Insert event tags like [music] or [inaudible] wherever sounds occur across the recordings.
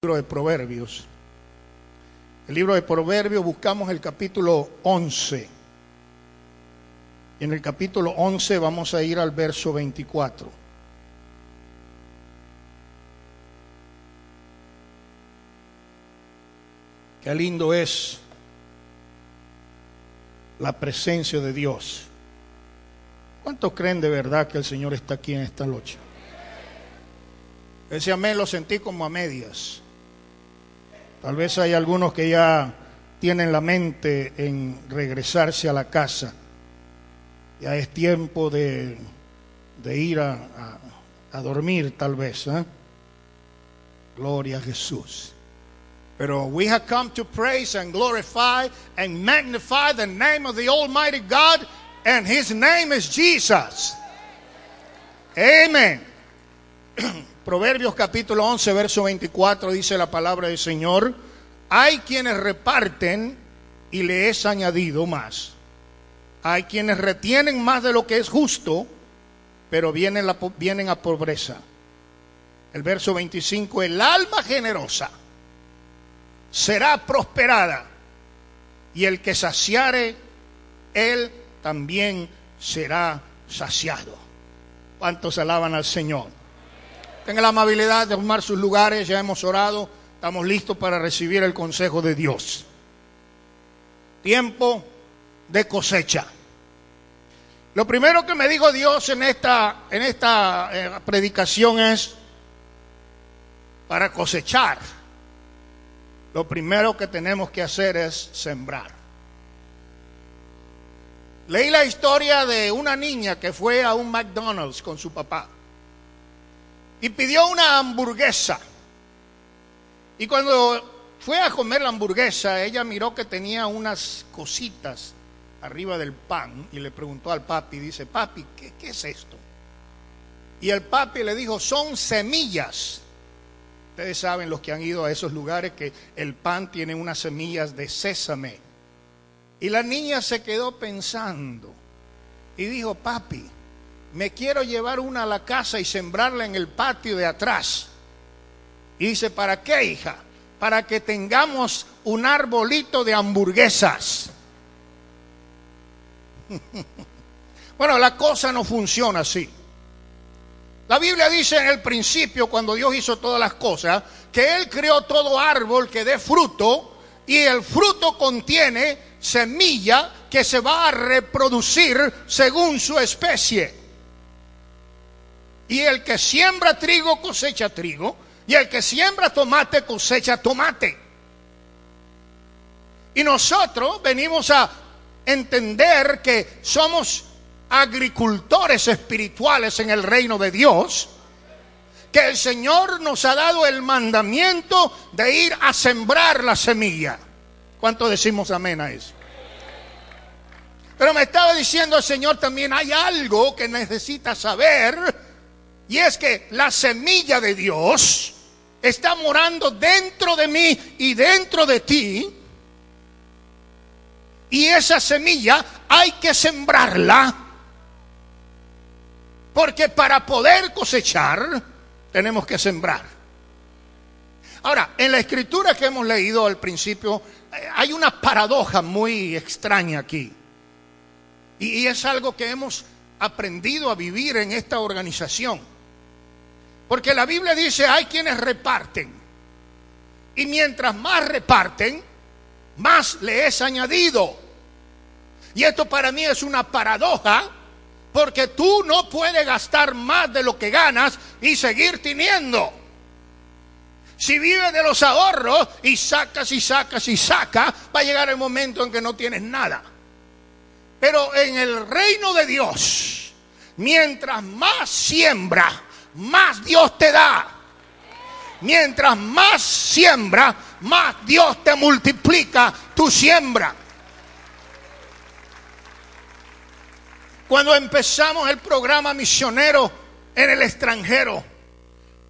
libro de Proverbios. El libro de Proverbios buscamos el capítulo 11. Y en el capítulo 11 vamos a ir al verso 24. Qué lindo es la presencia de Dios. ¿Cuántos creen de verdad que el Señor está aquí en esta noche? Ese amén lo sentí como a medias. Tal vez hay algunos que ya tienen la mente en regresarse a la casa. Ya es tiempo de, de ir a, a, dormir tal vez. ¿eh? Gloria a Jesús. Pero we have come to praise and glorify and magnify the name of the Almighty God, and His name is Jesus. Amen. [clears throat] Proverbios capítulo 11, verso 24 dice la palabra del Señor, hay quienes reparten y le es añadido más. Hay quienes retienen más de lo que es justo, pero vienen, la, vienen a pobreza. El verso 25, el alma generosa será prosperada y el que saciare, él también será saciado. ¿Cuántos alaban al Señor? Tenga la amabilidad de tomar sus lugares, ya hemos orado, estamos listos para recibir el consejo de Dios. Tiempo de cosecha. Lo primero que me dijo Dios en esta, en esta eh, predicación es, para cosechar, lo primero que tenemos que hacer es sembrar. Leí la historia de una niña que fue a un McDonald's con su papá y pidió una hamburguesa. Y cuando fue a comer la hamburguesa, ella miró que tenía unas cositas arriba del pan y le preguntó al papi, dice, papi, ¿qué, qué es esto? Y el papi le dijo, son semillas. Ustedes saben, los que han ido a esos lugares, que el pan tiene unas semillas de sésame. Y la niña se quedó pensando y dijo, papi, me quiero llevar una a la casa y sembrarla en el patio de atrás. Y dice, ¿para qué, hija? Para que tengamos un arbolito de hamburguesas. [laughs] bueno, la cosa no funciona así. La Biblia dice en el principio, cuando Dios hizo todas las cosas, que Él creó todo árbol que dé fruto y el fruto contiene semilla que se va a reproducir según su especie. Y el que siembra trigo cosecha trigo. Y el que siembra tomate cosecha tomate. Y nosotros venimos a entender que somos agricultores espirituales en el reino de Dios. Que el Señor nos ha dado el mandamiento de ir a sembrar la semilla. ¿Cuánto decimos amén a eso? Pero me estaba diciendo el Señor también, hay algo que necesita saber y es que la semilla de Dios está morando dentro de mí y dentro de ti. Y esa semilla hay que sembrarla. Porque para poder cosechar tenemos que sembrar. Ahora, en la escritura que hemos leído al principio, hay una paradoja muy extraña aquí. Y, es algo que hemos aprendido a vivir en esta organización. Porque la Biblia dice, hay quienes reparten. Y mientras más reparten, más le es añadido. Y esto para mí es una paradoja, porque tú no puedes gastar más de lo que ganas y seguir teniendo. Si vives de los ahorros y sacas y sacas y sacas, va a llegar el momento en que no tienes nada. Pero en el reino de Dios, mientras más siembra, más Dios te da. Mientras más siembra, más Dios te multiplica tu siembra. Cuando empezamos el programa misionero en el extranjero,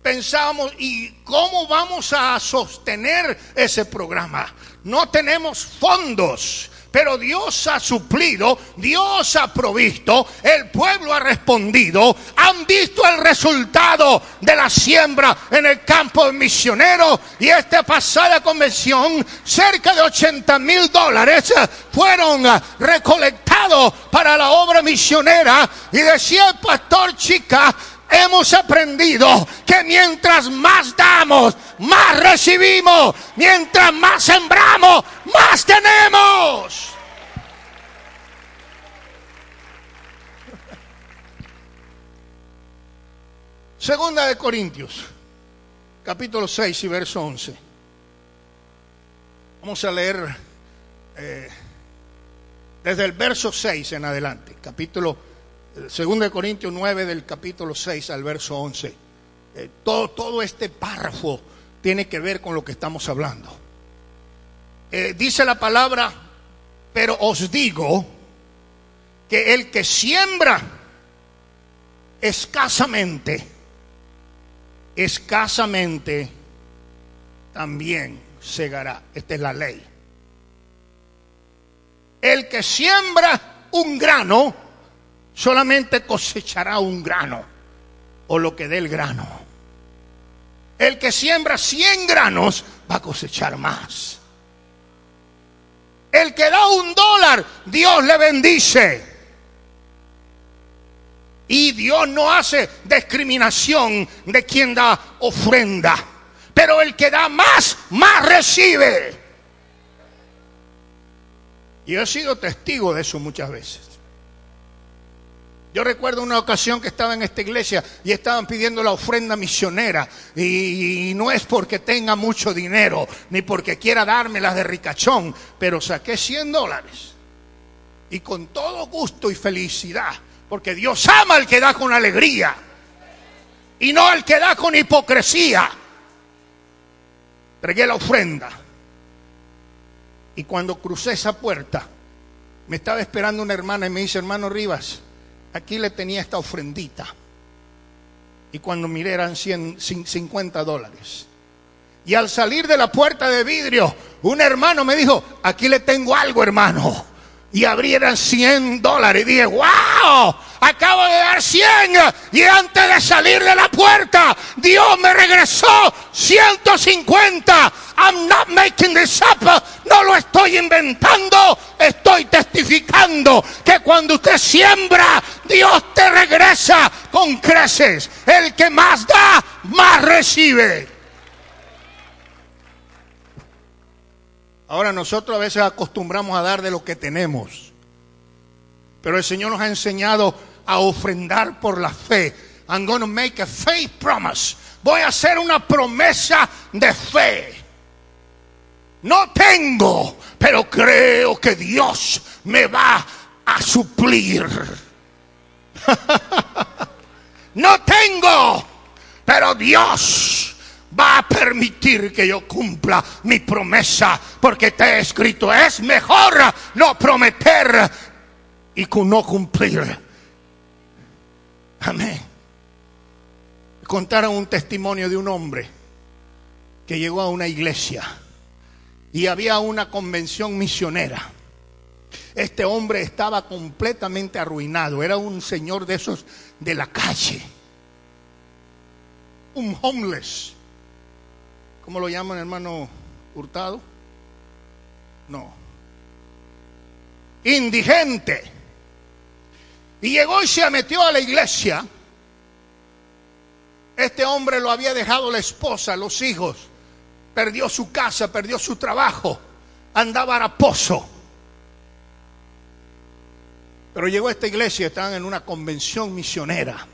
pensábamos, ¿y cómo vamos a sostener ese programa? No tenemos fondos Pero Dios ha suplido, Dios ha provisto, el pueblo ha respondido, han visto el resultado de la siembra en el campo misionero y esta pasada convención, cerca de 80 mil dólares fueron recolectados para la obra misionera. Y decía el pastor Chica, hemos aprendido que mientras más damos, más recibimos. Mientras más sembramos, más tenemos. Segunda de Corintios, capítulo 6 y verso 11. Vamos a leer eh, desde el verso 6 en adelante, capítulo Segunda de Corintios 9 del capítulo 6 al verso 11. Eh, todo, todo este párrafo tiene que ver con lo que estamos hablando. Eh, dice la palabra, pero os digo que el que siembra escasamente, escasamente también segará. Esta es la ley. El que siembra un grano, solamente cosechará un grano o lo que dé el grano. El que siembra 100 granos va a cosechar más. El que da un dólar, Dios le bendice. Y Dios no hace discriminación de quien da ofrenda. Pero el que da más, más recibe. Y he sido testigo de eso muchas veces. Yo recuerdo una ocasión que estaba en esta iglesia y estaban pidiendo la ofrenda misionera. Y, no es porque tenga mucho dinero, ni porque quiera dármelas de ricachón, pero saqué 100 dólares. Y con todo gusto y felicidad, porque Dios ama al que da con alegría y no al que da con hipocresía. Entregué la ofrenda. Y cuando crucé esa puerta, me estaba esperando una hermana y me dice, hermano Rivas, aquí le tenía esta ofrendita. Y cuando miré eran 150 dólares. Y al salir de la puerta de vidrio, un hermano me dijo, aquí le tengo algo, hermano. Y abrieran 100 dólares. Y dije, wow, acabo de dar 100. Y antes de salir de la puerta, Dios me regresó 150. I'm not making this up. No lo estoy inventando. Estoy testificando que cuando usted siembra, Dios te regresa con creces. El que más da, más recibe. Ahora nosotros a veces acostumbramos a dar de lo que tenemos. Pero el Señor nos ha enseñado a ofrendar por la fe. I'm going to make a faith promise. Voy a hacer una promesa de fe. No tengo, pero creo que Dios me va a suplir. [laughs] no tengo, pero Dios va a permitir que yo cumpla mi promesa, porque te he escrito, es mejor no prometer y no cumplir. Amén. Contaron un testimonio de un hombre que llegó a una iglesia y había una convención misionera. Este hombre estaba completamente arruinado, era un señor de esos de la calle, un homeless. ¿Cómo lo llaman, hermano Hurtado? No. Indigente. Y llegó y se metió a la iglesia. Este hombre lo había dejado la esposa, los hijos perdió su casa, perdió su trabajo, andaba haraposo. Pero llegó a esta iglesia, estaban en una convención misionera.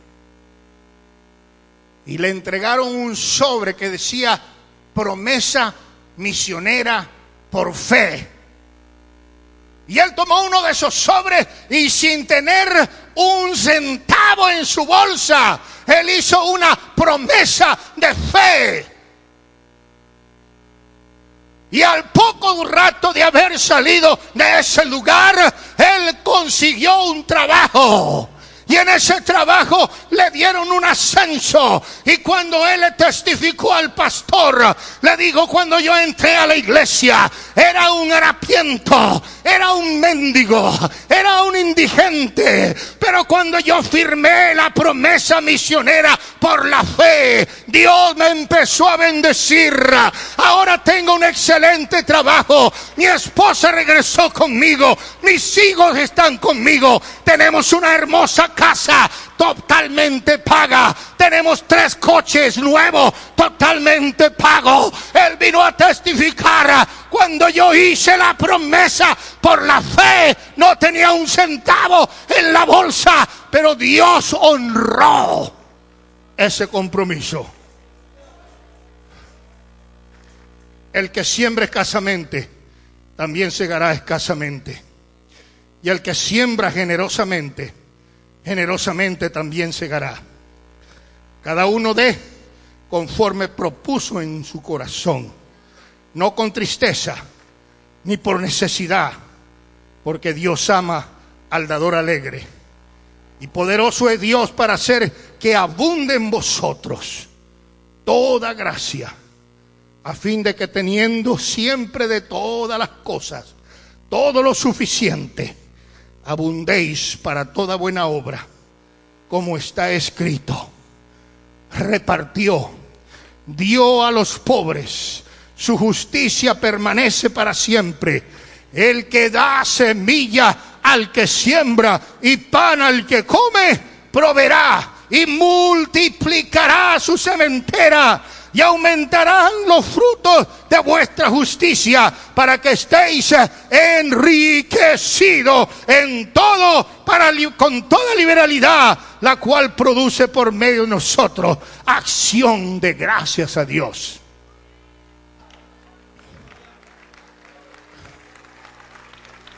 Y le entregaron un sobre que decía promesa misionera por fe. Y él tomó uno de esos sobres y sin tener un centavo en su bolsa, él hizo una promesa de fe. Y al poco rato de haber salido de ese lugar, él consiguió un trabajo. Y en ese trabajo le dieron un ascenso. Y cuando él le testificó al pastor, le dijo, cuando yo entré a la iglesia, era un harapiento, era un mendigo, era un indigente. Pero cuando yo firmé la promesa misionera por la fe, Dios me empezó a bendecir. Ahora tengo un excelente trabajo. Mi esposa regresó conmigo. Mis hijos están conmigo. Tenemos una hermosa casa totalmente paga. Tenemos tres coches nuevos, totalmente pago. Él vino a testificar cuando yo hice la promesa por la fe. No tenía un centavo en la bolsa, pero Dios honró ese compromiso. El que siembra escasamente, también segará escasamente. Y el que siembra generosamente, generosamente también segará. Cada uno de conforme propuso en su corazón, no con tristeza, ni por necesidad, porque Dios ama al dador alegre. Y poderoso es Dios para hacer que abunde en vosotros toda gracia, a fin de que teniendo siempre de todas las cosas, todo lo suficiente, abundéis para toda buena obra, como está escrito. Repartió, dio a los pobres, su justicia permanece para siempre. El que da semilla al que siembra y pan al que come, proveerá y multiplicará su sementera y aumentarán los frutos de vuestra justicia para que estéis enriquecidos en todo con toda liberalidad la cual produce por medio de nosotros acción de gracias a Dios.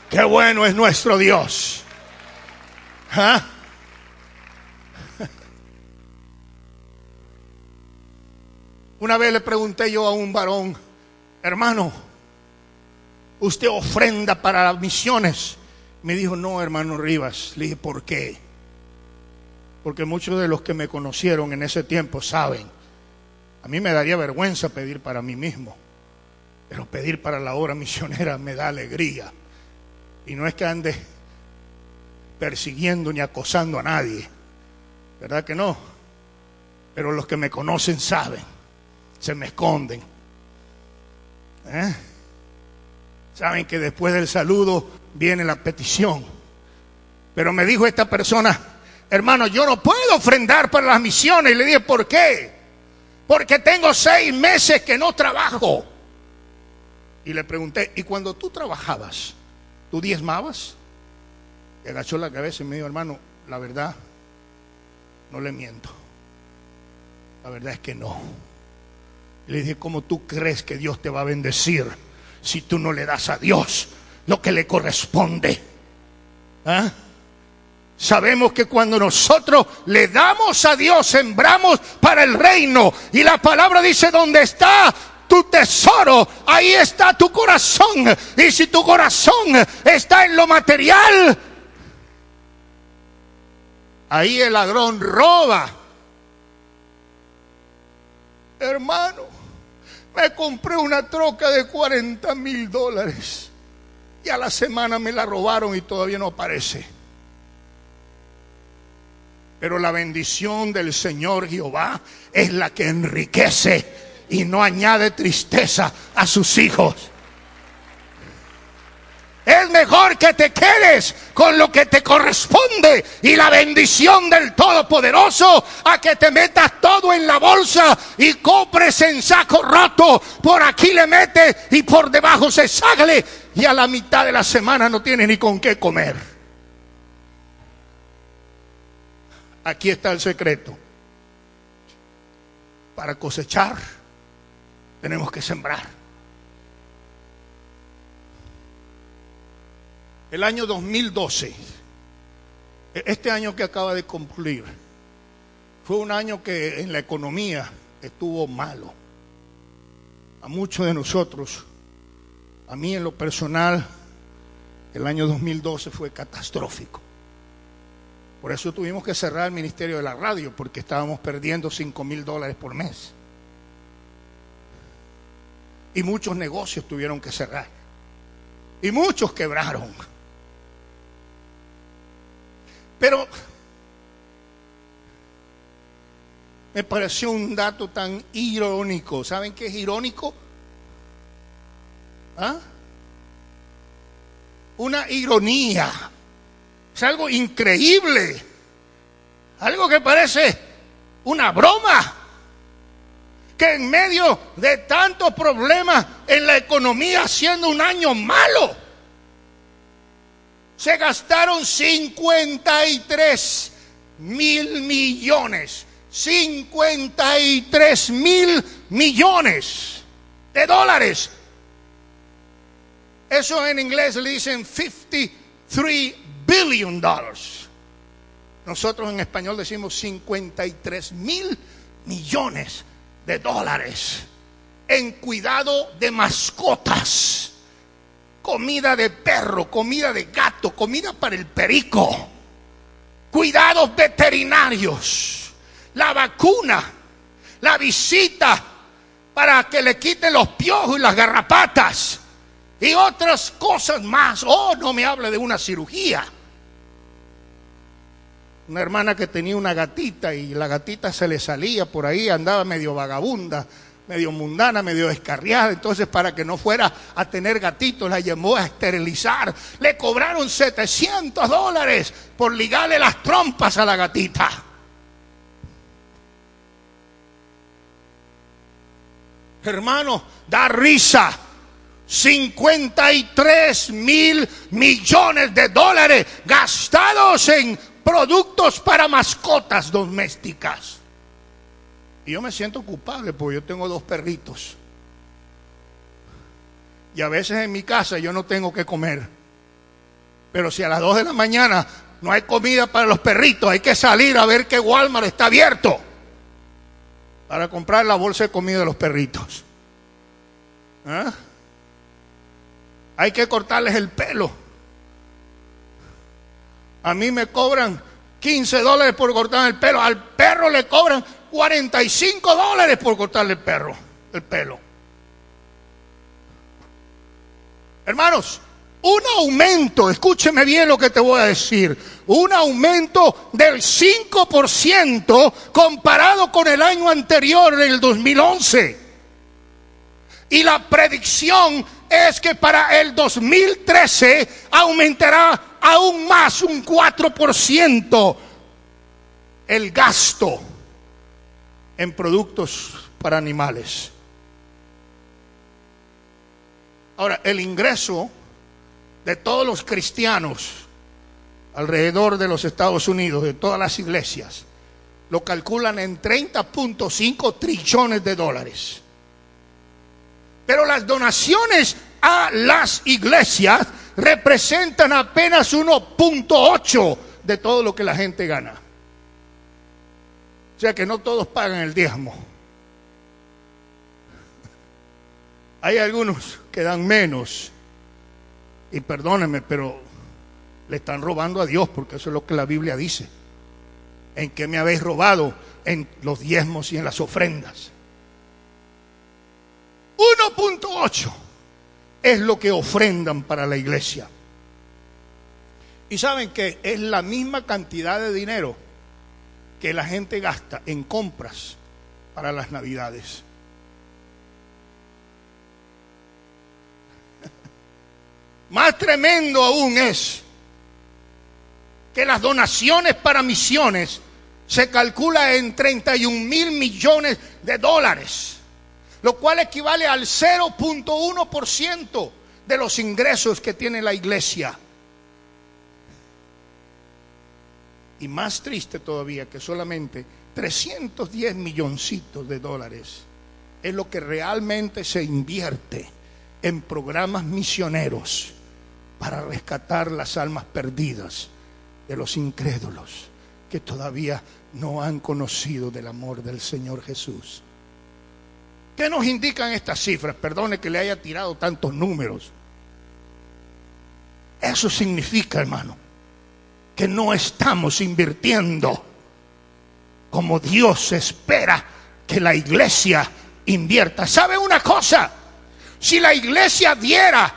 Qué bueno es nuestro Dios. ¿Ah? Una vez le pregunté yo a un varón, hermano, ¿usted ofrenda para las misiones? Me dijo, no, hermano Rivas. Le dije, ¿por qué? Porque muchos de los que me conocieron en ese tiempo saben, a mí me daría vergüenza pedir para mí mismo, pero pedir para la obra misionera me da alegría. Y no es que ande persiguiendo ni acosando a nadie, ¿verdad que no? Pero los que me conocen saben, se me esconden. ¿Eh? Saben que después del saludo viene la petición. Pero me dijo esta persona, hermano, yo no puedo ofrendar para las misiones. Y le dije, ¿por qué? Porque tengo seis meses que no trabajo. Y le pregunté, ¿y cuando tú trabajabas, tú diezmabas? Y agachó la cabeza y me dijo, hermano, la verdad, no le miento. La verdad es que no. Le dije, ¿cómo tú crees que Dios te va a bendecir si tú no le das a Dios lo que le corresponde? ¿Ah? Sabemos que cuando nosotros le damos a Dios, sembramos para el reino. Y la palabra dice, ¿dónde está tu tesoro, ahí está tu corazón. Y si tu corazón está en lo material, ahí el ladrón roba. Hermano, me compré una troca de 40 mil dólares. Y a la semana me la robaron y todavía no aparece. Pero la bendición del Señor Jehová es la que enriquece y no añade tristeza a sus hijos. Es mejor que te quedes con lo que te corresponde y la bendición del Todopoderoso a que te metas todo en la bolsa y compres en saco roto. Por aquí le metes y por debajo se sale y a la mitad de la semana no tienes ni con qué comer. Aquí está el secreto. Para cosechar tenemos que sembrar. El año 2012, e-, este año que acaba de concluir, fue un año que en la economía estuvo malo. A muchos de nosotros, a mí en lo personal, el año 2012 fue catastrófico. Por eso tuvimos que cerrar el Ministerio de la Radio, porque estábamos perdiendo 5 mil dólares por mes. Y muchos negocios tuvieron que cerrar. Y muchos quebraron. Pero me pareció un dato tan irónico. ¿Saben qué es irónico? ¿Ah? Una ironía. Es algo increíble. Algo que parece una broma. Que en medio de tantos problemas en la economía, siendo un año malo, se gastaron 53 mil millones 53 mil millones de dólares. Eso en inglés le dicen 53 billion dollars. Nosotros en español decimos 53 mil millones de dólares en cuidado de mascotas, comida de perro, comida de gato, comida para el perico, cuidados veterinarios la vacuna, la visita para que le quiten los piojos y las garrapatas y otras cosas más. Oh, no me hable de una cirugía. Una hermana que tenía una gatita y la gatita se le salía por ahí, andaba medio vagabunda, medio mundana, medio descarriada. Entonces, para que no fuera a tener gatitos, la llamó a esterilizar. Le cobraron 700 dólares por ligarle las trompas a la gatita. hermano, da risa. 53 mil millones de dólares gastados en productos para mascotas domésticas. Y yo me siento culpable porque yo tengo dos perritos. Y a veces en mi casa yo no tengo que comer. Pero si a las 2 de la mañana no hay comida para los perritos, hay que salir a ver que Walmart está abierto para comprar la bolsa de comida de los perritos. ¿Ah? Hay que cortarles el pelo. A mí me cobran 15 dólares por cortar el pelo. Al perro le cobran 45 dólares por cortarle el perro, el pelo. Hermanos, un aumento, escúcheme bien lo que te voy a decir, un aumento del 5% comparado con el año anterior, del 2011. Y la predicción es que para el 2013 aumentará aún más un 4% el gasto en productos para animales. Ahora, el ingreso de todos los cristianos alrededor de los Estados Unidos, de todas las iglesias, lo calculan en 30.5 trillones de dólares. Pero las donaciones a las iglesias representan apenas 1.8 de todo lo que la gente gana. O sea que no todos pagan el diezmo. Hay algunos que dan menos. Y perdónenme, pero le están robando a Dios porque eso es lo que la Biblia dice. ¿En qué me habéis robado? En los diezmos y en las ofrendas. 1.8 es lo que ofrendan para la iglesia. Y saben que es la misma cantidad de dinero que la gente gasta en compras para las navidades. [laughs] Más tremendo aún es que las donaciones para misiones se calcula en 31 mil millones de dólares lo cual equivale al 0.1% de los ingresos que tiene la iglesia. Y más triste todavía que solamente 310 milloncitos de dólares es lo que realmente se invierte en programas misioneros para rescatar las almas perdidas de los incrédulos que todavía no han conocido del amor del Señor Jesús. ¿Qué nos indican estas cifras? Perdone que le haya tirado tantos números. Eso significa, hermano, que no estamos invirtiendo como Dios espera que la iglesia invierta. ¿Sabe una cosa? Si la iglesia diera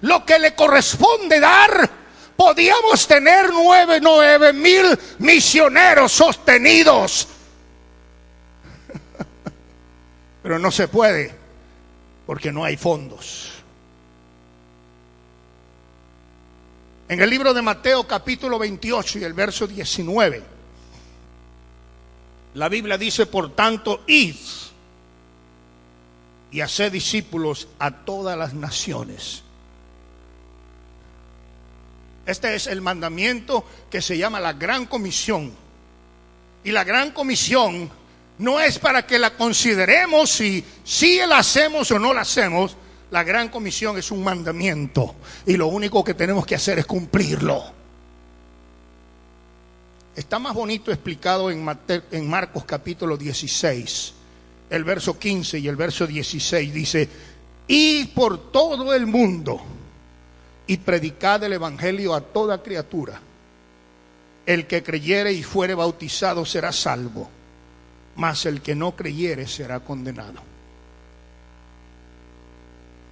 lo que le corresponde dar, podíamos tener nueve, nueve mil misioneros sostenidos. [laughs] Pero no se puede porque no hay fondos. En el libro de Mateo capítulo 28 y el verso 19, la Biblia dice, por tanto, id y haced discípulos a todas las naciones. Este es el mandamiento que se llama la Gran Comisión. Y la Gran Comisión no es para que la consideremos si, si la hacemos o no la hacemos. La Gran Comisión es un mandamiento. Y lo único que tenemos que hacer es cumplirlo. Está más bonito explicado en, Marcos capítulo 16 el verso 15 y el verso 16 dice, y por todo el mundo y predicad el Evangelio a toda criatura. El que creyere y fuere bautizado será salvo, mas el que no creyere será condenado.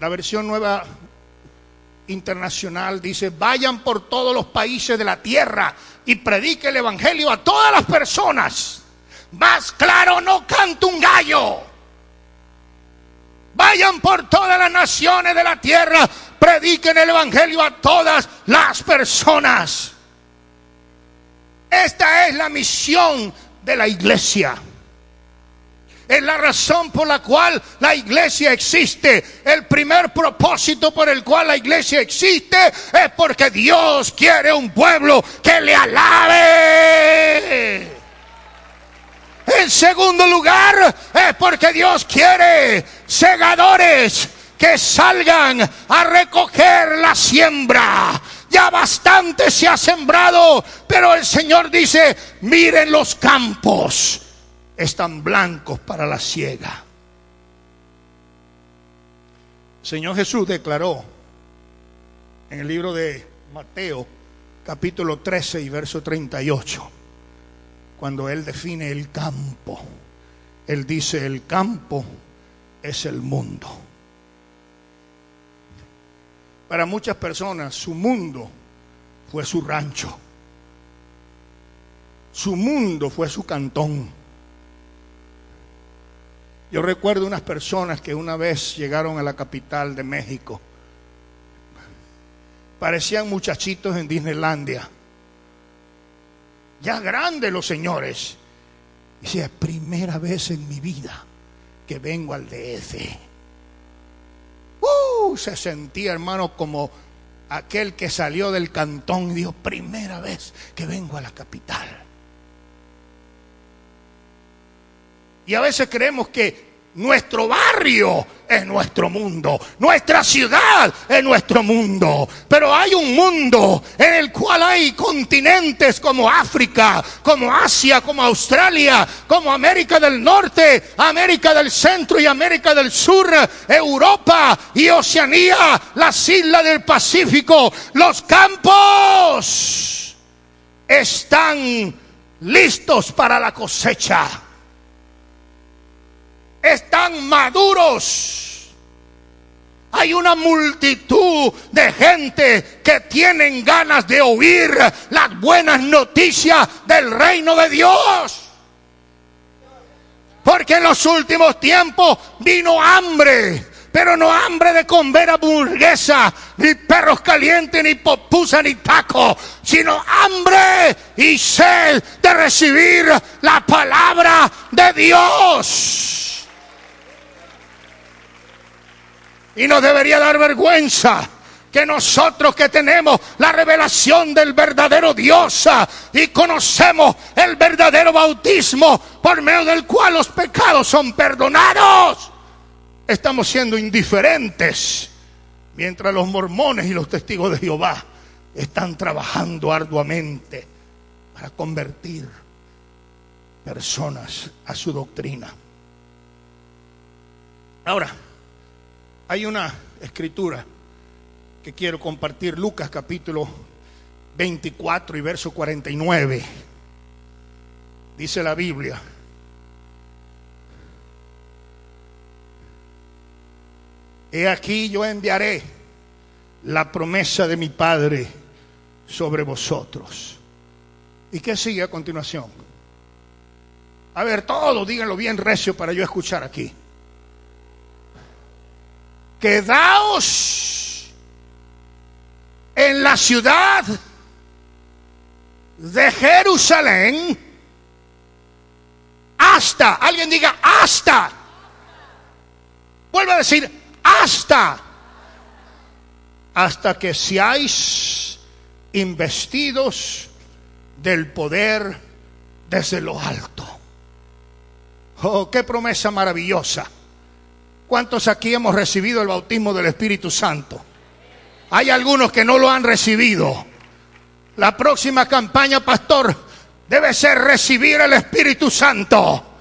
La versión nueva internacional dice, vayan por todos los países de la tierra y predique el Evangelio a todas las personas. Más claro no canta un gallo. Vayan por todas las naciones de la tierra, prediquen el Evangelio a todas las personas. Esta es la misión de la iglesia. Es la razón por la cual la iglesia existe. El primer propósito por el cual la iglesia existe es porque Dios quiere un pueblo que le alabe. En segundo lugar, es porque Dios quiere segadores que salgan a recoger la siembra. Ya bastante se ha sembrado, pero el Señor dice, miren los campos, están blancos para la siega. Señor Jesús declaró en el libro de Mateo, capítulo 13 y verso 38 cuando Él define el campo. Él dice, el campo es el mundo. Para muchas personas su mundo fue su rancho. Su mundo fue su cantón. Yo recuerdo unas personas que una vez llegaron a la capital de México. Parecían muchachitos en Disneylandia ya grandes los señores. Dice, primera vez en mi vida que vengo al DF. Uh, se sentía, hermano, como aquel que salió del cantón y dijo, primera vez que vengo a la capital. Y a veces creemos que nuestro barrio es nuestro mundo, nuestra ciudad es nuestro mundo. Pero hay un mundo en el cual hay continentes como África, como Asia, como Australia, como América del Norte, América del Centro y América del Sur, Europa y Oceanía, las islas del Pacífico, los campos están listos para la cosecha están maduros. Hay una multitud de gente que tienen ganas de oír las buenas noticias del reino de Dios. Porque en los últimos tiempos vino hambre, pero no hambre de comer hamburguesa, ni perros calientes, ni popusa, ni taco, sino hambre y sed de recibir la palabra de Dios. Y nos debería dar vergüenza que nosotros que tenemos la revelación del verdadero Dios ah, y conocemos el verdadero bautismo por medio del cual los pecados son perdonados, estamos siendo indiferentes mientras los mormones y los testigos de Jehová están trabajando arduamente para convertir personas a su doctrina. Ahora, hay una escritura que quiero compartir, Lucas capítulo 24 y verso 49. Dice la Biblia. He aquí yo enviaré la promesa de mi Padre sobre vosotros. ¿Y qué sigue a continuación? A ver, todo, díganlo bien recio para yo escuchar aquí. Quedaos en la ciudad de Jerusalén hasta, alguien diga hasta. Vuelve a decir hasta. Hasta que seáis investidos del poder desde lo alto. Oh, qué promesa maravillosa. ¿Cuántos aquí hemos recibido el bautismo del Espíritu Santo? Hay algunos que no lo han recibido. La próxima campaña, pastor, debe ser recibir el Espíritu Santo.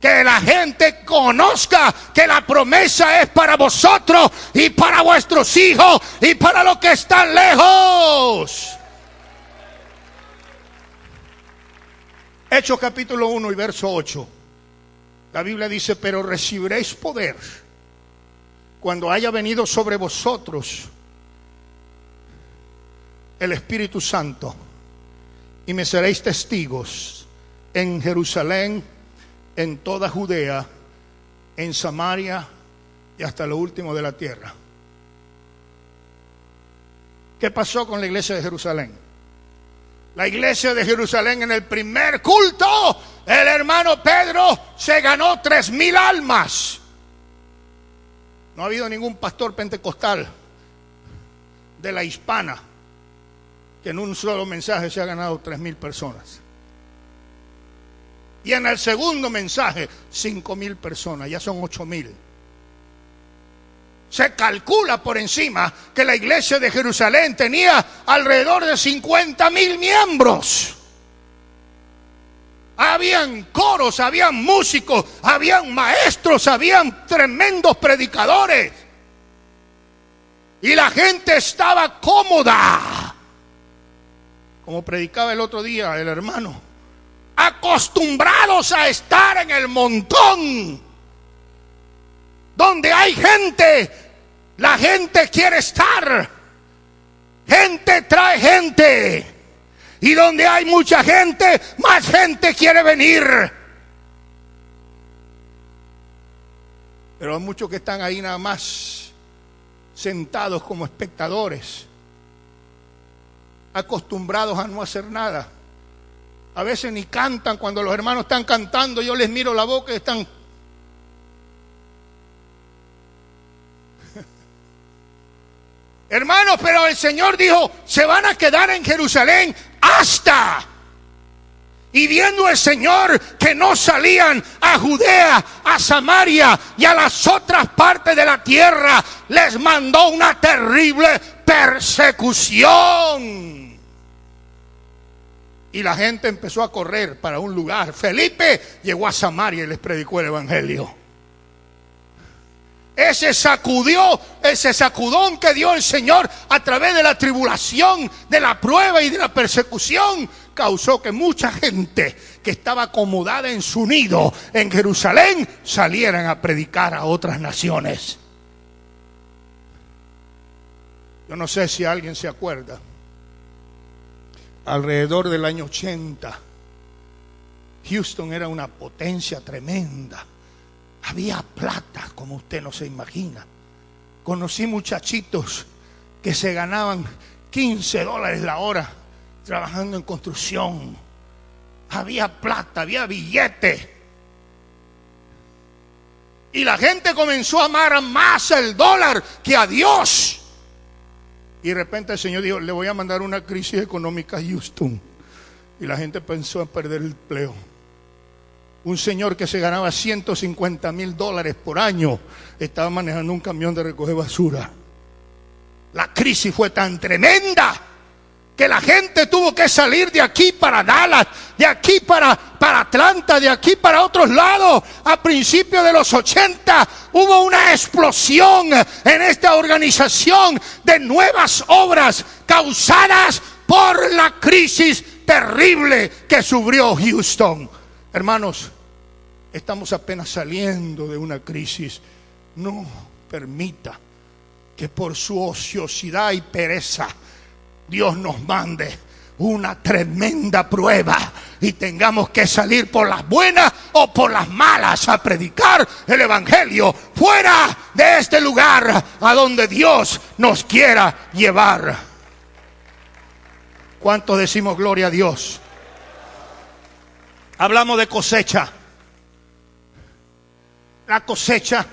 Que la gente conozca que la promesa es para vosotros y para vuestros hijos y para los que están lejos. Hechos capítulo 1 y verso 8. La Biblia dice, pero recibiréis poder cuando haya venido sobre vosotros el Espíritu Santo y me seréis testigos en Jerusalén, en toda Judea, en Samaria y hasta lo último de la tierra. ¿Qué pasó con la iglesia de Jerusalén? La iglesia de Jerusalén en el primer culto, el hermano Pedro se ganó tres mil almas. No ha habido ningún pastor pentecostal de la hispana que en un solo mensaje se ha ganado tres mil personas. Y en el segundo mensaje, cinco mil personas, ya son ocho mil. Se calcula por encima que la iglesia de Jerusalén tenía alrededor de 50 mil miembros. Habían coros, habían músicos, habían maestros, habían tremendos predicadores. Y la gente estaba cómoda. Como predicaba el otro día el hermano. Acostumbrados a estar en el montón donde hay gente, la gente quiere estar. Gente trae gente. Y donde hay mucha gente, más gente quiere venir. Pero hay muchos que están ahí nada más sentados como espectadores, acostumbrados a no hacer nada. A veces ni cantan cuando los hermanos están cantando, yo les miro la boca y están Hermanos, pero el Señor dijo, se van a quedar en Jerusalén hasta. Y viendo el Señor que no salían a Judea, a Samaria y a las otras partes de la tierra, les mandó una terrible persecución. Y la gente empezó a correr para un lugar. Felipe llegó a Samaria y les predicó el Evangelio ese sacudió, ese sacudón que dio el Señor a través de la tribulación, de la prueba y de la persecución, causó que mucha gente que estaba acomodada en su nido en Jerusalén salieran a predicar a otras naciones. Yo no sé si alguien se acuerda. Alrededor del año 80, Houston era una potencia tremenda había plata como usted no se imagina. Conocí muchachitos que se ganaban 15 dólares la hora trabajando en construcción. Había plata, había billete. Y la gente comenzó a amar más el dólar que a Dios. Y de repente el Señor dijo, le voy a mandar una crisis económica a Houston. Y la gente pensó en perder el empleo un señor que se ganaba 150 mil dólares por año estaba manejando un camión de recoger basura. La crisis fue tan tremenda que la gente tuvo que salir de aquí para Dallas, de aquí para, para Atlanta, de aquí para otros lados. A principios de los 80 hubo una explosión en esta organización de nuevas obras causadas por la crisis terrible que sufrió Houston. Hermanos, estamos apenas saliendo de una crisis. No permita que por su ociosidad y pereza Dios nos mande una tremenda prueba y tengamos que salir por las buenas o por las malas a predicar el Evangelio fuera de este lugar a donde Dios nos quiera llevar. ¿Cuántos decimos gloria a Dios? Hablamos de cosecha. La cosecha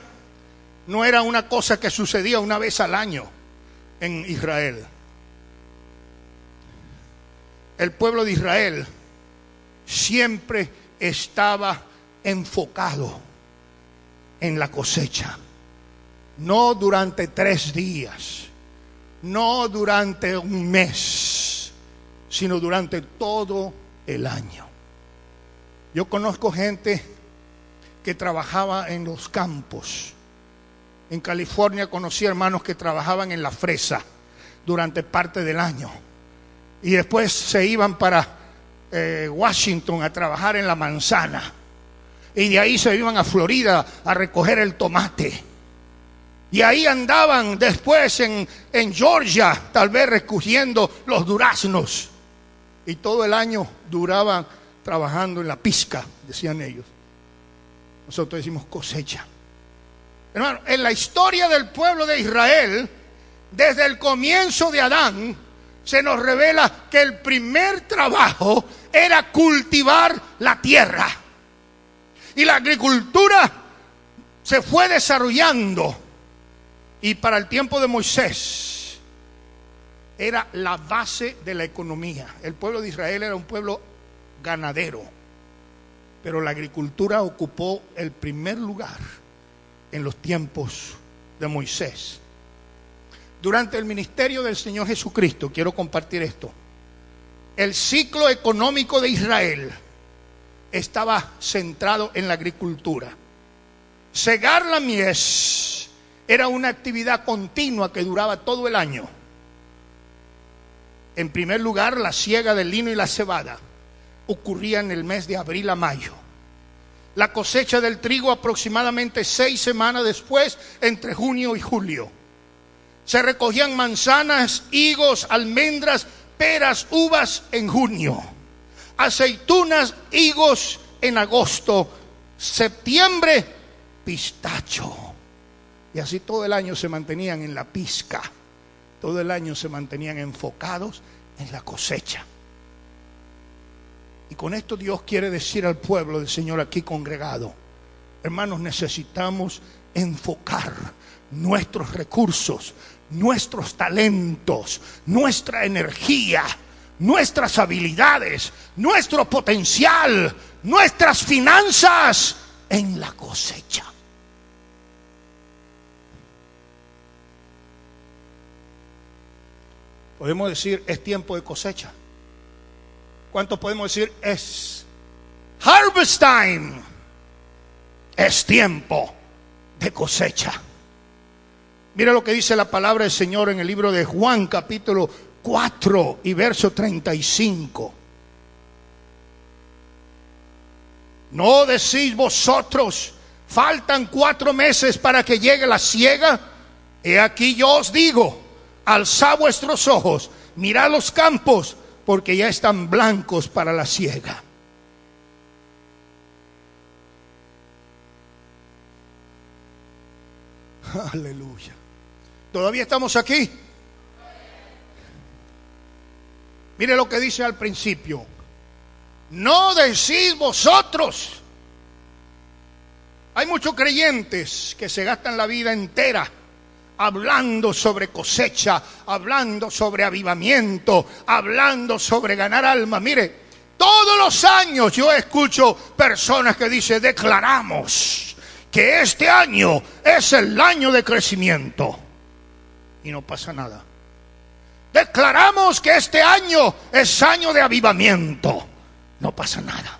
no era una cosa que sucedía una vez al año en Israel el pueblo de Israel siempre estaba enfocado en la cosecha. No durante tres días, no durante un mes, sino durante todo el año. Yo conozco gente que trabajaba en los campos. En California conocí hermanos que trabajaban en la fresa durante parte del año y después se iban para eh, Washington a trabajar en la manzana. Y de ahí se iban a Florida a recoger el tomate. Y ahí andaban después en, en Georgia, tal vez recogiendo los duraznos. Y todo el año duraban trabajando en la pizca, decían ellos. Nosotros decimos cosecha. Hermano, en la historia del pueblo de Israel, desde el comienzo de Adán, se nos revela que el primer trabajo era cultivar la tierra. Y la agricultura se fue desarrollando. Y para el tiempo de Moisés era la base de la economía. El pueblo de Israel era un pueblo ganadero. Pero la agricultura ocupó el primer lugar en los tiempos de Moisés durante el ministerio del Señor Jesucristo, quiero compartir esto, el ciclo económico de Israel estaba centrado en la agricultura. Segar la mies era una actividad continua que duraba todo el año. En primer lugar, la siega del lino y la cebada ocurría en el mes de abril a mayo. La cosecha del trigo aproximadamente seis semanas después, entre junio y julio se recogían manzanas, higos, almendras, peras, uvas en junio, aceitunas, higos en agosto, septiembre, pistacho. Y así todo el año se mantenían en la pizca, todo el año se mantenían enfocados en la cosecha. Y con esto Dios quiere decir al pueblo del Señor aquí congregado, hermanos, necesitamos enfocar nuestros recursos, nuestros talentos, nuestra energía, nuestras habilidades, nuestro potencial, nuestras finanzas en la cosecha. Podemos decir, es tiempo de cosecha. ¿Cuánto podemos decir? Es harvest time. Es tiempo de cosecha. Mira lo que dice la palabra del Señor en el libro de Juan capítulo 4 y verso 35. No decís vosotros, faltan cuatro meses para que llegue la siega. He aquí yo os digo, alzad vuestros ojos, mirad los campos, porque ya están blancos para la siega. Aleluya. ¿Todavía estamos aquí? Mire lo que dice al principio. No decís vosotros. Hay muchos creyentes que se gastan la vida entera hablando sobre cosecha, hablando sobre avivamiento, hablando sobre ganar alma. Mire, todos los años yo escucho personas que dicen, declaramos que este año es el año de crecimiento y no pasa nada. Declaramos que este año es año de avivamiento. No pasa nada.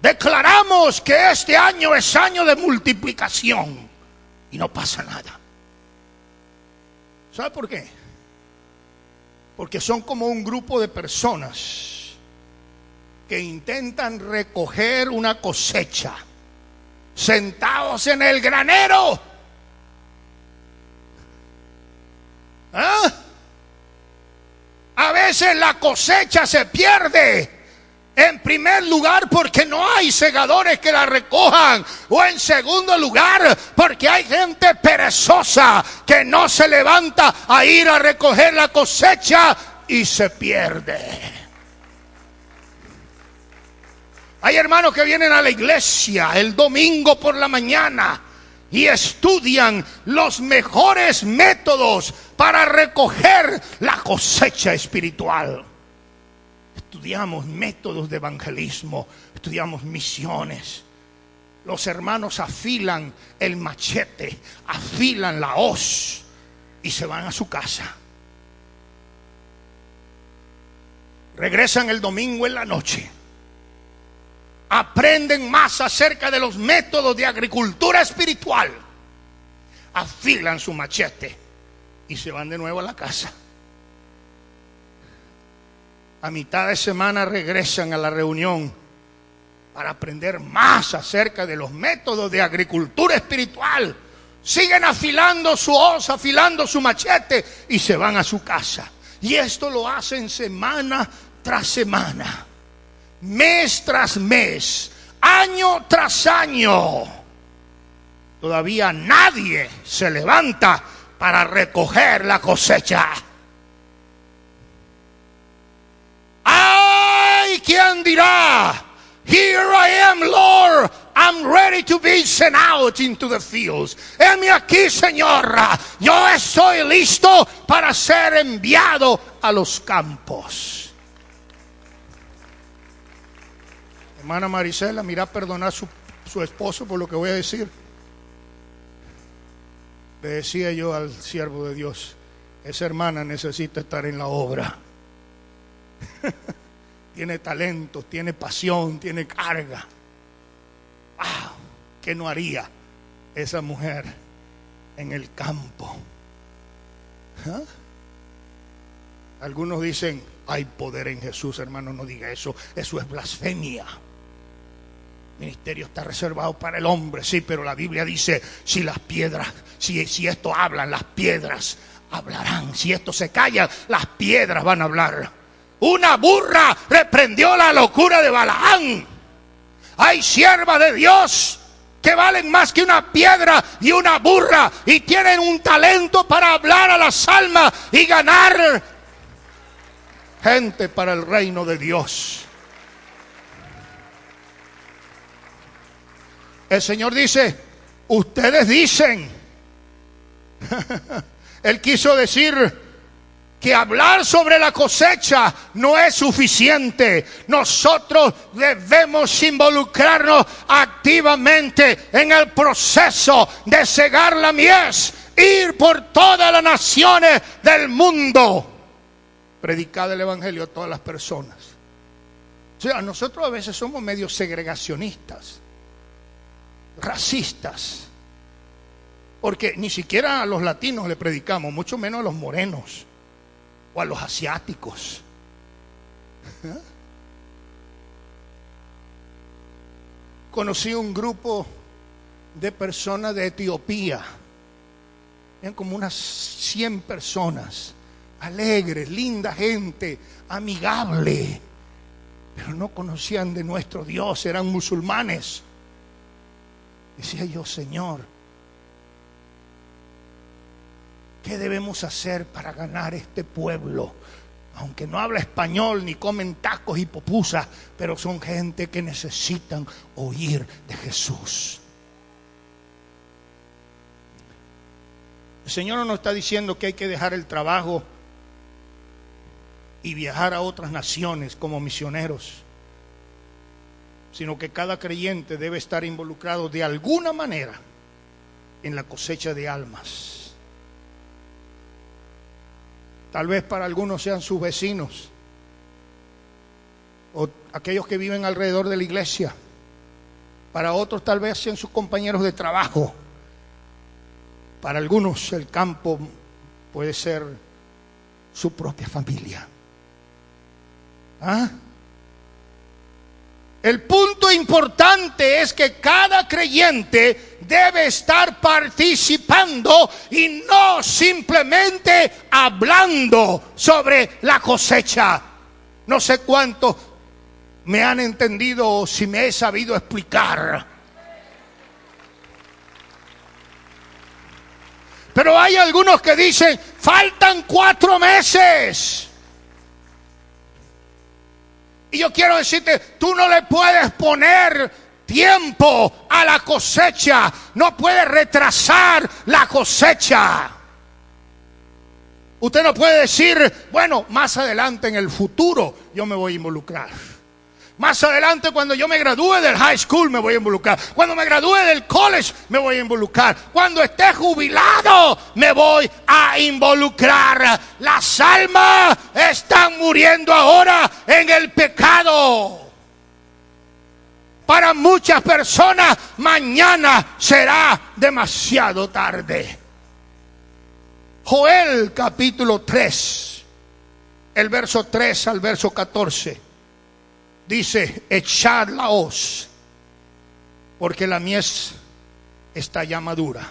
Declaramos que este año es año de multiplicación. Y no pasa nada. ¿Sabe por qué? Porque son como un grupo de personas que intentan recoger una cosecha sentados en el granero. ¿Ah? A veces la cosecha se pierde. En primer lugar, porque no hay segadores que la recojan. O en segundo lugar, porque hay gente perezosa que no se levanta a ir a recoger la cosecha y se pierde. Hay hermanos que vienen a la iglesia el domingo por la mañana y estudian los mejores métodos para recoger la cosecha espiritual. Estudiamos métodos de evangelismo, estudiamos misiones. Los hermanos afilan el machete, afilan la hoz y se van a su casa. Regresan el domingo en la noche aprenden más acerca de los métodos de agricultura espiritual, afilan su machete y se van de nuevo a la casa. A mitad de semana regresan a la reunión para aprender más acerca de los métodos de agricultura espiritual. Siguen afilando su hoz, afilando su machete y se van a su casa. Y esto lo hacen semana tras semana mes tras mes, año tras año, todavía nadie se levanta para recoger la cosecha. ¡Ay! ¿Quién dirá? Here I am, Lord. I'm ready to be sent out into the fields. Heme aquí, Señor. Yo estoy listo para ser enviado a los campos. Hermana Marisela, mira perdonar su, su esposo por lo que voy a decir. Le decía yo al siervo de Dios, esa hermana necesita estar en la obra. [laughs] tiene talento, tiene pasión, tiene carga. Ah, ¿Qué no haría esa mujer en el campo? ¿Ah? Algunos dicen, hay poder en Jesús, hermano, no diga eso. Eso es blasfemia ministerio está reservado para el hombre, sí, pero la Biblia dice, si las piedras, si, si esto hablan, las piedras hablarán. Si esto se calla, las piedras van a hablar. Una burra reprendió la locura de Balaán. Hay siervas de Dios que valen más que una piedra y una burra y tienen un talento para hablar a las almas y ganar gente para el reino de Dios. El Señor dice, ustedes dicen. [laughs] Él quiso decir que hablar sobre la cosecha no es suficiente. Nosotros debemos involucrarnos activamente en el proceso de cegar la mies, ir por todas las naciones del mundo, predicar el Evangelio a todas las personas. O sea, nosotros a veces somos medio segregacionistas racistas. Porque ni siquiera a los latinos le predicamos, mucho menos a los morenos o a los asiáticos. [laughs] Conocí un grupo de personas de Etiopía, eran como unas 100 personas, alegres, linda gente, amigable, pero no conocían de nuestro Dios, eran musulmanes. Decía yo, Señor, ¿qué debemos hacer para ganar este pueblo? Aunque no habla español ni comen tacos y popusas, pero son gente que necesitan oír de Jesús. El Señor no nos está diciendo que hay que dejar el trabajo y viajar a otras naciones como misioneros sino que cada creyente debe estar involucrado de alguna manera en la cosecha de almas. Tal vez para algunos sean sus vecinos o aquellos que viven alrededor de la iglesia. Para otros tal vez sean sus compañeros de trabajo. Para algunos el campo puede ser su propia familia. ¿Ah? El punto importante es que cada creyente debe estar participando y no simplemente hablando sobre la cosecha. No sé cuánto me han entendido o si me he sabido explicar. Pero hay algunos que dicen, faltan cuatro meses. Y yo quiero decirte, tú no le puedes poner tiempo a la cosecha, no puedes retrasar la cosecha. Usted no puede decir, bueno, más adelante en el futuro yo me voy a involucrar. Más adelante, cuando yo me gradúe del high school, me voy a involucrar. Cuando me gradúe del college, me voy a involucrar. Cuando esté jubilado, me voy a involucrar. Las almas están muriendo ahora en el pecado. Para muchas personas, mañana será demasiado tarde. Joel capítulo 3, el verso 3 al verso 14 dice, echad la hoz, porque la mies está ya madura.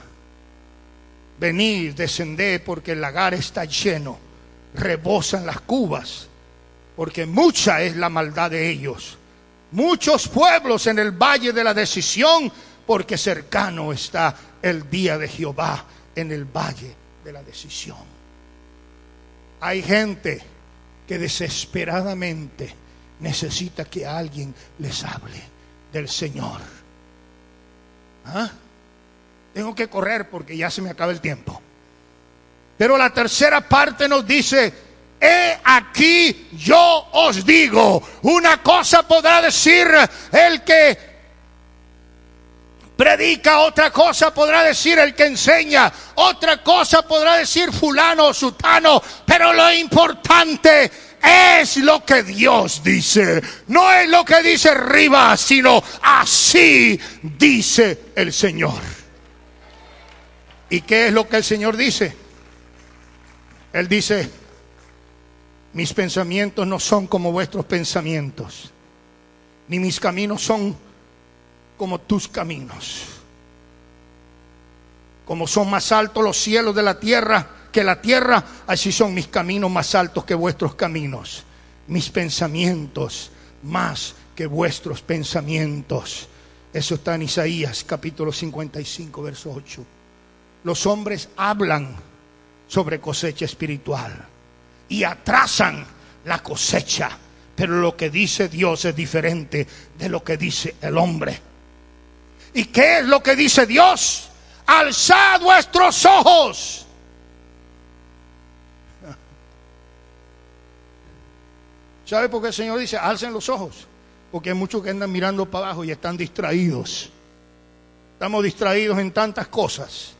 Venid, descended, porque el lagar está lleno, rebosan las cubas, porque mucha es la maldad de ellos. Muchos pueblos en el valle de la decisión, porque cercano está el día de Jehová en el valle de la decisión. Hay gente que desesperadamente necesita que alguien les hable del Señor. ¿Ah? Tengo que correr porque ya se me acaba el tiempo. Pero la tercera parte nos dice, he aquí yo os digo, una cosa podrá decir el que predica, otra cosa podrá decir el que enseña, otra cosa podrá decir fulano o sutano, pero lo importante es lo que Dios dice. No es lo que dice arriba, sino así dice el Señor. ¿Y qué es lo que el Señor dice? Él dice, mis pensamientos no son como vuestros pensamientos, ni mis caminos son como tus caminos. Como son más altos los cielos de la tierra, que la tierra, así son mis caminos más altos que vuestros caminos, mis pensamientos más que vuestros pensamientos. Eso está en Isaías capítulo 55, verso 8. Los hombres hablan sobre cosecha espiritual y atrasan la cosecha, pero lo que dice Dios es diferente de lo que dice el hombre. ¿Y qué es lo que dice Dios? Alzad vuestros ojos ¿Sabe por qué el Señor dice, alcen los ojos? Porque hay muchos que andan mirando para abajo y están distraídos. Estamos distraídos en tantas cosas.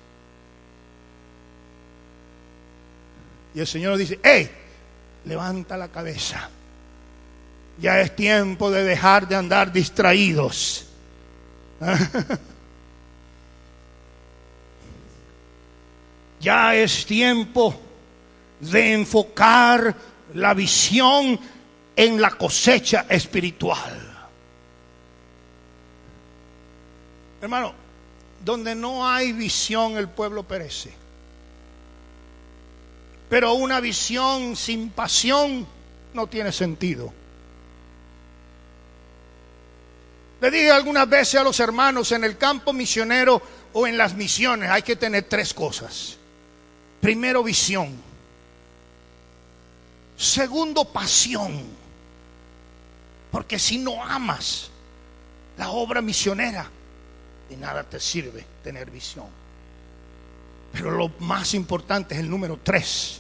Y el Señor dice, ¡hey! Levanta la cabeza. Ya es tiempo de dejar de andar distraídos. [laughs] ya es tiempo de enfocar la visión en la cosecha espiritual. Hermano, donde no hay visión el pueblo perece. Pero una visión sin pasión no tiene sentido. Le dije algunas veces a los hermanos, en el campo misionero o en las misiones hay que tener tres cosas. Primero, visión. Segundo, pasión. Porque si no amas la obra misionera, de nada te sirve tener visión. Pero lo más importante es el número tres.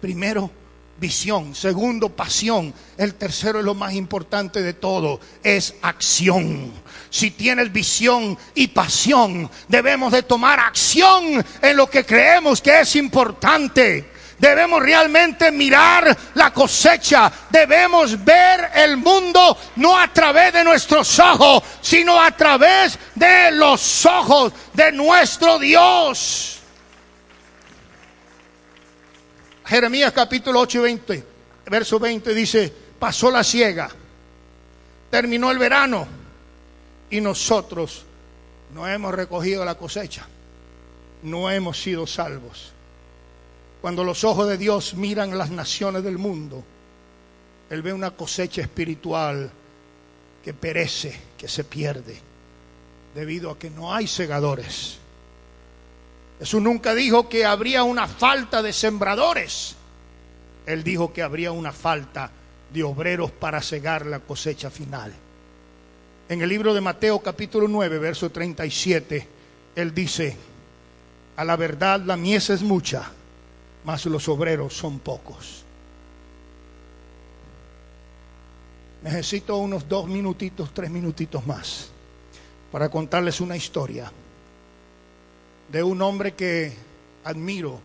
Primero, visión. Segundo, pasión. El tercero es lo más importante de todo, es acción. Si tienes visión y pasión, debemos de tomar acción en lo que creemos que es importante. Debemos realmente mirar la cosecha. Debemos ver el mundo no a través de nuestros ojos, sino a través de los ojos de nuestro Dios. Jeremías capítulo 8 y 20, verso 20 dice, pasó la siega, terminó el verano y nosotros no hemos recogido la cosecha, no hemos sido salvos. Cuando los ojos de Dios miran las naciones del mundo, Él ve una cosecha espiritual que perece, que se pierde, debido a que no hay segadores. Jesús nunca dijo que habría una falta de sembradores. Él dijo que habría una falta de obreros para cegar la cosecha final. En el libro de Mateo capítulo 9, verso 37, Él dice, a la verdad la mies es mucha, mas los obreros son pocos. Necesito unos dos minutitos, tres minutitos más para contarles una historia de un hombre que admiro,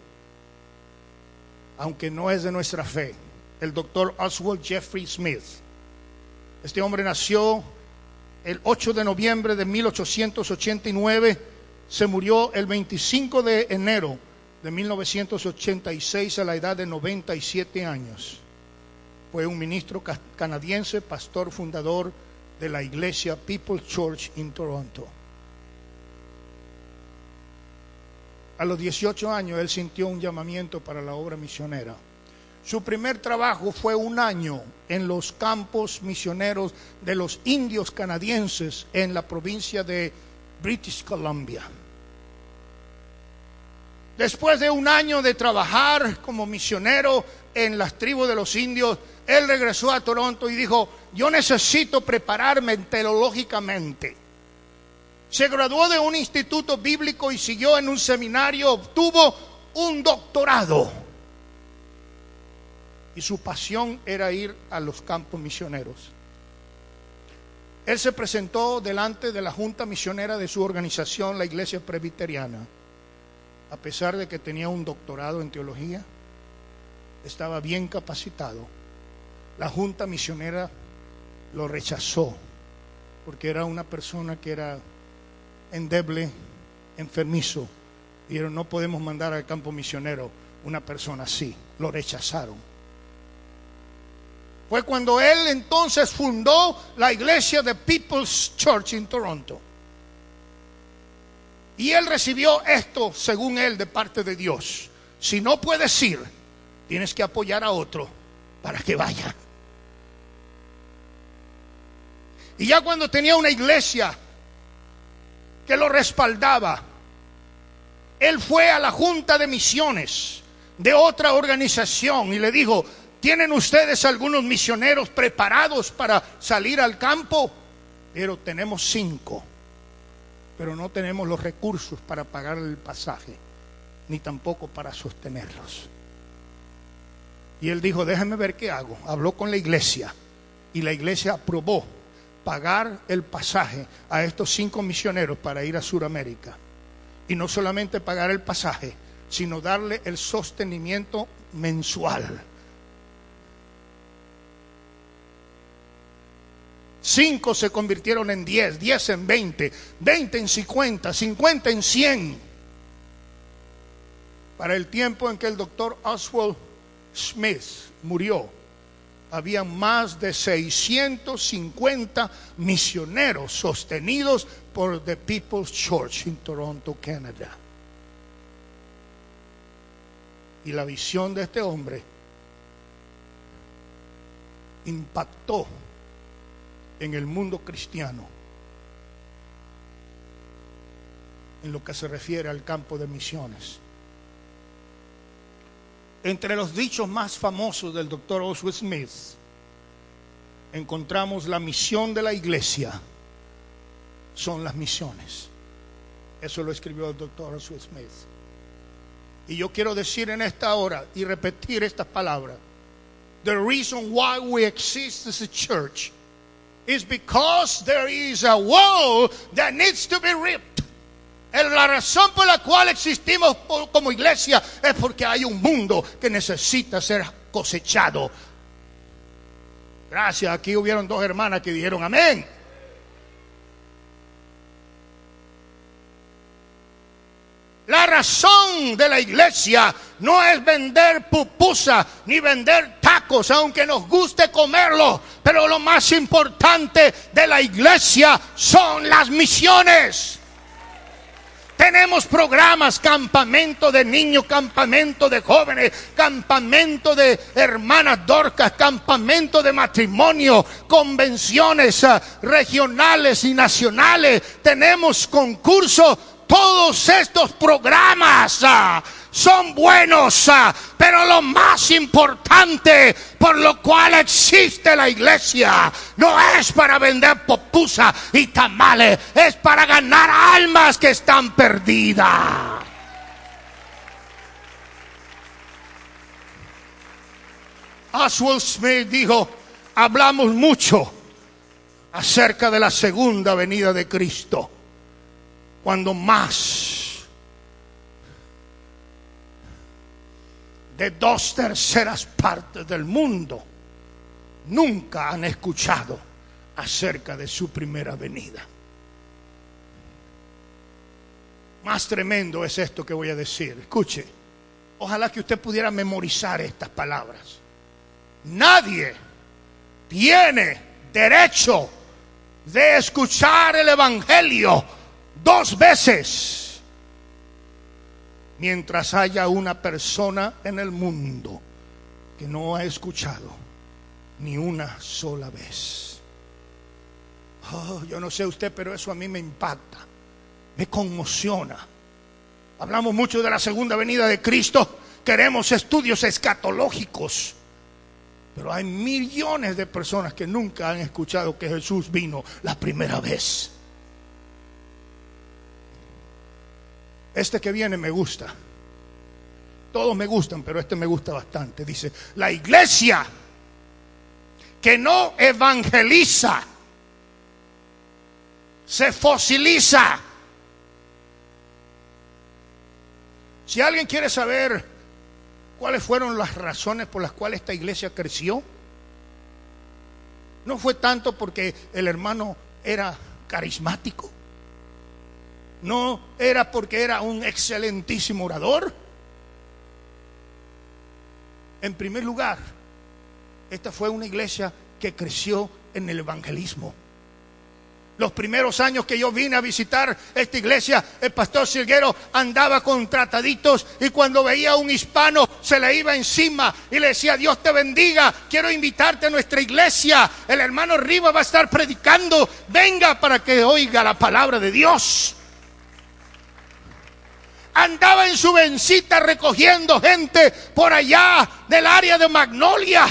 aunque no es de nuestra fe, el doctor Oswald Jeffrey Smith. Este hombre nació el 8 de noviembre de 1889, se murió el 25 de enero de 1986 a la edad de 97 años. Fue un ministro canadiense, pastor fundador de la iglesia People's Church en Toronto. A los 18 años él sintió un llamamiento para la obra misionera. Su primer trabajo fue un año en los campos misioneros de los indios canadienses en la provincia de British Columbia. Después de un año de trabajar como misionero en las tribus de los indios, él regresó a Toronto y dijo, yo necesito prepararme teológicamente. Se graduó de un instituto bíblico y siguió en un seminario, obtuvo un doctorado. Y su pasión era ir a los campos misioneros. Él se presentó delante de la junta misionera de su organización, la Iglesia Presbiteriana a pesar de que tenía un doctorado en teología, estaba bien capacitado. La junta misionera lo rechazó porque era una persona que era endeble, enfermizo. Dijeron, no podemos mandar al campo misionero una persona así. Lo rechazaron. Fue cuando él entonces fundó la iglesia de People's Church en Toronto. Y él recibió esto, según él, de parte de Dios. Si no puedes ir, tienes que apoyar a otro para que vaya. Y ya cuando tenía una iglesia que lo respaldaba, él fue a la junta de misiones de otra organización y le dijo, ¿tienen ustedes algunos misioneros preparados para salir al campo? Pero tenemos cinco pero no tenemos los recursos para pagar el pasaje, ni tampoco para sostenerlos. Y él dijo, déjame ver qué hago. Habló con la iglesia y la iglesia aprobó pagar el pasaje a estos cinco misioneros para ir a Sudamérica. Y no solamente pagar el pasaje, sino darle el sostenimiento mensual Cinco se convirtieron en diez, diez en veinte, veinte en cincuenta, cincuenta en cien. Para el tiempo en que el doctor Oswald Smith murió, había más de 650 misioneros sostenidos por The People's Church en Toronto, Canadá. Y la visión de este hombre impactó en el mundo cristiano en lo que se refiere al campo de misiones. Entre los dichos más famosos del doctor Oswald Smith encontramos la misión de la iglesia son las misiones. Eso lo escribió el doctor Oswald Smith. Y yo quiero decir en esta hora y repetir estas palabras. The reason why we exist as a church is because there is a wall that needs to be ripped. La razón por la cual existimos como iglesia es porque hay un mundo que necesita ser cosechado. Gracias, aquí hubieron dos hermanas que dijeron amén. La razón de la iglesia no es vender pupusa ni vender tacos, aunque nos guste comerlo. Pero lo más importante de la iglesia son las misiones. Tenemos programas, campamento de niños, campamento de jóvenes, campamento de hermanas dorcas, campamento de matrimonio, convenciones ah, regionales y nacionales. Tenemos concursos todos estos programas ah, son buenos, ah, pero lo más importante por lo cual existe la iglesia no es para vender popusa y tamales, es para ganar almas que están perdidas. Oswald Smith dijo, hablamos mucho acerca de la segunda venida de Cristo cuando más de dos terceras partes del mundo nunca han escuchado acerca de su primera venida. Más tremendo es esto que voy a decir. Escuche, ojalá que usted pudiera memorizar estas palabras. Nadie tiene derecho de escuchar el Evangelio dos veces mientras haya una persona en el mundo que no ha escuchado ni una sola vez. Oh, yo no sé usted, pero eso a mí me impacta, me conmociona. Hablamos mucho de la segunda venida de Cristo, queremos estudios escatológicos, pero hay millones de personas que nunca han escuchado que Jesús vino la primera vez. Este que viene me gusta. Todos me gustan, pero este me gusta bastante. Dice, la iglesia que no evangeliza, se fosiliza. Si alguien quiere saber cuáles fueron las razones por las cuales esta iglesia creció, no fue tanto porque el hermano era carismático no era porque era un excelentísimo orador. En primer lugar, esta fue una iglesia que creció en el evangelismo. Los primeros años que yo vine a visitar esta iglesia, el pastor Silguero andaba con trataditos y cuando veía a un hispano se le iba encima y le decía, Dios te bendiga, quiero invitarte a nuestra iglesia. El hermano Riva va a estar predicando, venga para que oiga la palabra de Dios andaba en su vencita recogiendo gente por allá del área de Magnolia.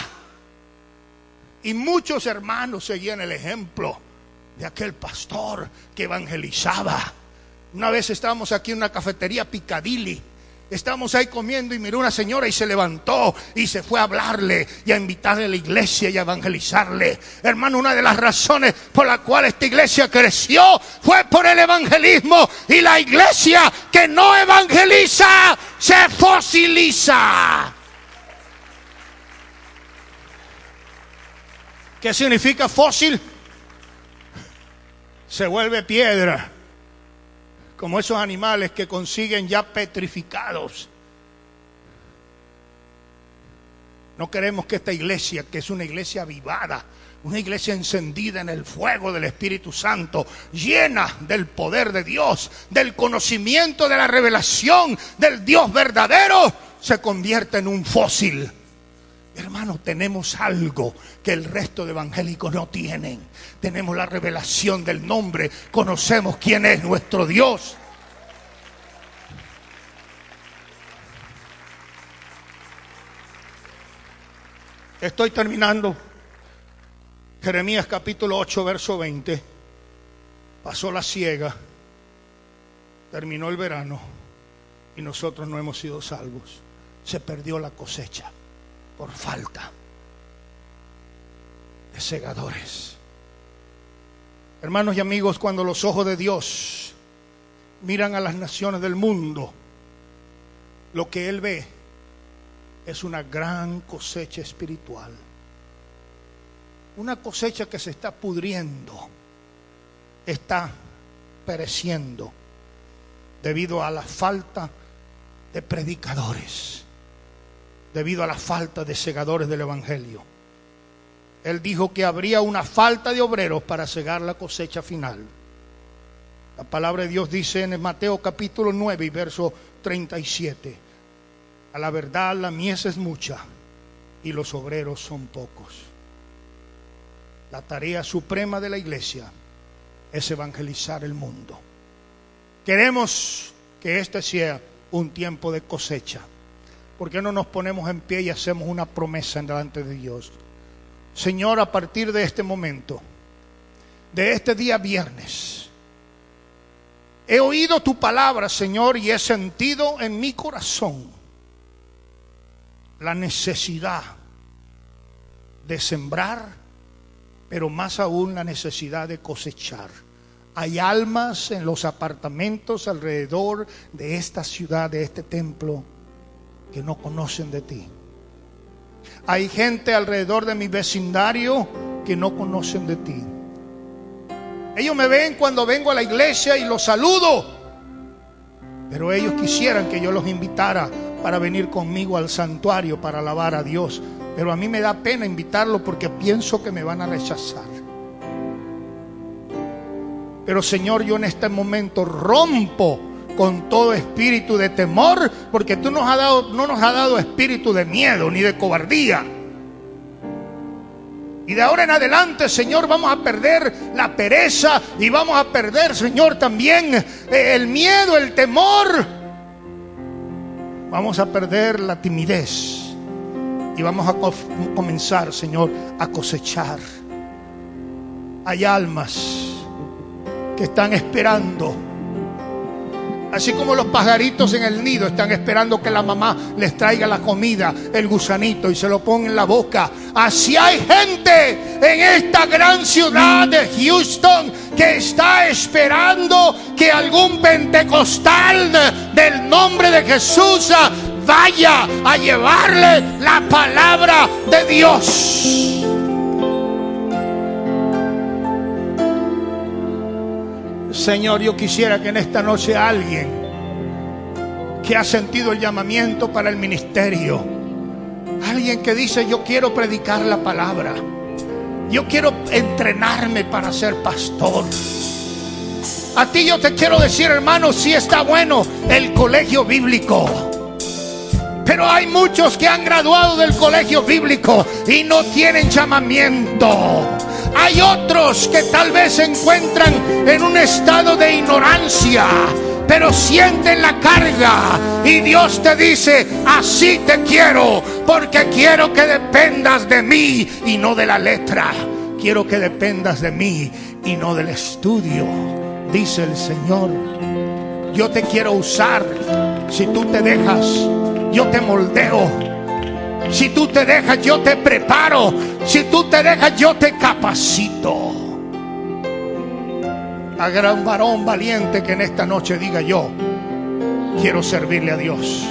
Y muchos hermanos seguían el ejemplo de aquel pastor que evangelizaba. Una vez estábamos aquí en una cafetería Picadilly Estamos ahí comiendo y miró una señora y se levantó y se fue a hablarle y a invitarle a la iglesia y a evangelizarle. Hermano, una de las razones por la cual esta iglesia creció fue por el evangelismo y la iglesia que no evangeliza se fosiliza. ¿Qué significa fósil? Se vuelve piedra como esos animales que consiguen ya petrificados. No queremos que esta iglesia, que es una iglesia avivada, una iglesia encendida en el fuego del Espíritu Santo, llena del poder de Dios, del conocimiento de la revelación del Dios verdadero, se convierta en un fósil. Hermanos, tenemos algo que el resto de evangélicos no tienen. Tenemos la revelación del nombre, conocemos quién es nuestro Dios. Estoy terminando. Jeremías capítulo 8, verso 20. Pasó la ciega, terminó el verano y nosotros no hemos sido salvos. Se perdió la cosecha por falta de segadores. Hermanos y amigos, cuando los ojos de Dios miran a las naciones del mundo, lo que Él ve es una gran cosecha espiritual. Una cosecha que se está pudriendo, está pereciendo debido a la falta de predicadores, debido a la falta de segadores del Evangelio. Él dijo que habría una falta de obreros para cegar la cosecha final. La palabra de Dios dice en Mateo capítulo 9 y verso 37, a la verdad la mies es mucha y los obreros son pocos. La tarea suprema de la iglesia es evangelizar el mundo. Queremos que este sea un tiempo de cosecha. ¿Por qué no nos ponemos en pie y hacemos una promesa delante de Dios? Señor, a partir de este momento, de este día viernes, he oído tu palabra, Señor, y he sentido en mi corazón la necesidad de sembrar, pero más aún la necesidad de cosechar. Hay almas en los apartamentos alrededor de esta ciudad, de este templo, que no conocen de ti. Hay gente alrededor de mi vecindario que no conocen de ti. Ellos me ven cuando vengo a la iglesia y los saludo. Pero ellos quisieran que yo los invitara para venir conmigo al santuario para alabar a Dios. Pero a mí me da pena invitarlos porque pienso que me van a rechazar. Pero Señor, yo en este momento rompo con todo espíritu de temor, porque tú nos has dado, no nos has dado espíritu de miedo ni de cobardía. Y de ahora en adelante, Señor, vamos a perder la pereza y vamos a perder, Señor, también eh, el miedo, el temor. Vamos a perder la timidez y vamos a comenzar, Señor, a cosechar. Hay almas que están esperando. Así como los pajaritos en el nido están esperando que la mamá les traiga la comida, el gusanito, y se lo ponga en la boca. Así hay gente en esta gran ciudad de Houston que está esperando que algún pentecostal del nombre de Jesús vaya a llevarle la palabra de Dios. Señor, yo quisiera que en esta noche alguien que ha sentido el llamamiento para el ministerio, alguien que dice yo quiero predicar la palabra, yo quiero entrenarme para ser pastor. A ti yo te quiero decir, hermano, si está bueno el colegio bíblico. Pero hay muchos que han graduado del colegio bíblico y no tienen llamamiento. Hay otros que tal vez se encuentran en un estado de ignorancia, pero sienten la carga y Dios te dice, así te quiero, porque quiero que dependas de mí y no de la letra. Quiero que dependas de mí y no del estudio, dice el Señor. Yo te quiero usar si tú te dejas, yo te moldeo si tú te dejas, yo te preparo. Si tú te dejas, yo te capacito. A gran varón valiente que en esta noche diga yo, quiero servirle a Dios.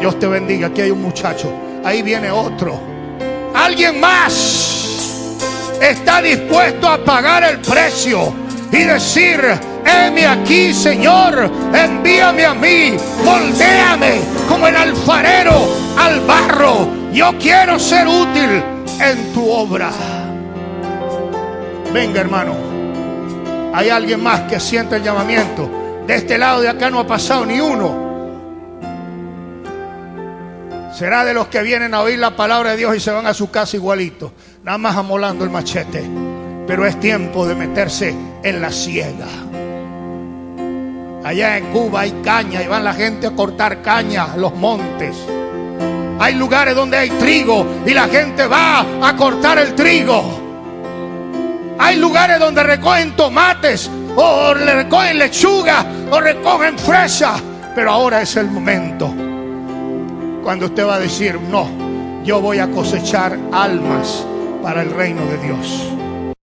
Dios te bendiga. Aquí hay un muchacho. Ahí viene otro. Alguien más está dispuesto a pagar el precio y decir, heme aquí, Señor, envíame a mí, moldéame como el alfarero al barro. Yo quiero ser útil en tu obra. Venga, hermano. Hay alguien más que siente el llamamiento. De este lado de acá no ha pasado ni uno. Será de los que vienen a oír la palabra de Dios y se van a su casa igualito, nada más amolando el machete. Pero es tiempo de meterse en la ciega. Allá en Cuba hay caña y van la gente a cortar caña, los montes. Hay lugares donde hay trigo y la gente va a cortar el trigo. Hay lugares donde recogen tomates o le recogen lechuga o recogen fresa. Pero ahora es el momento cuando usted va a decir, no, yo voy a cosechar almas para el reino de Dios.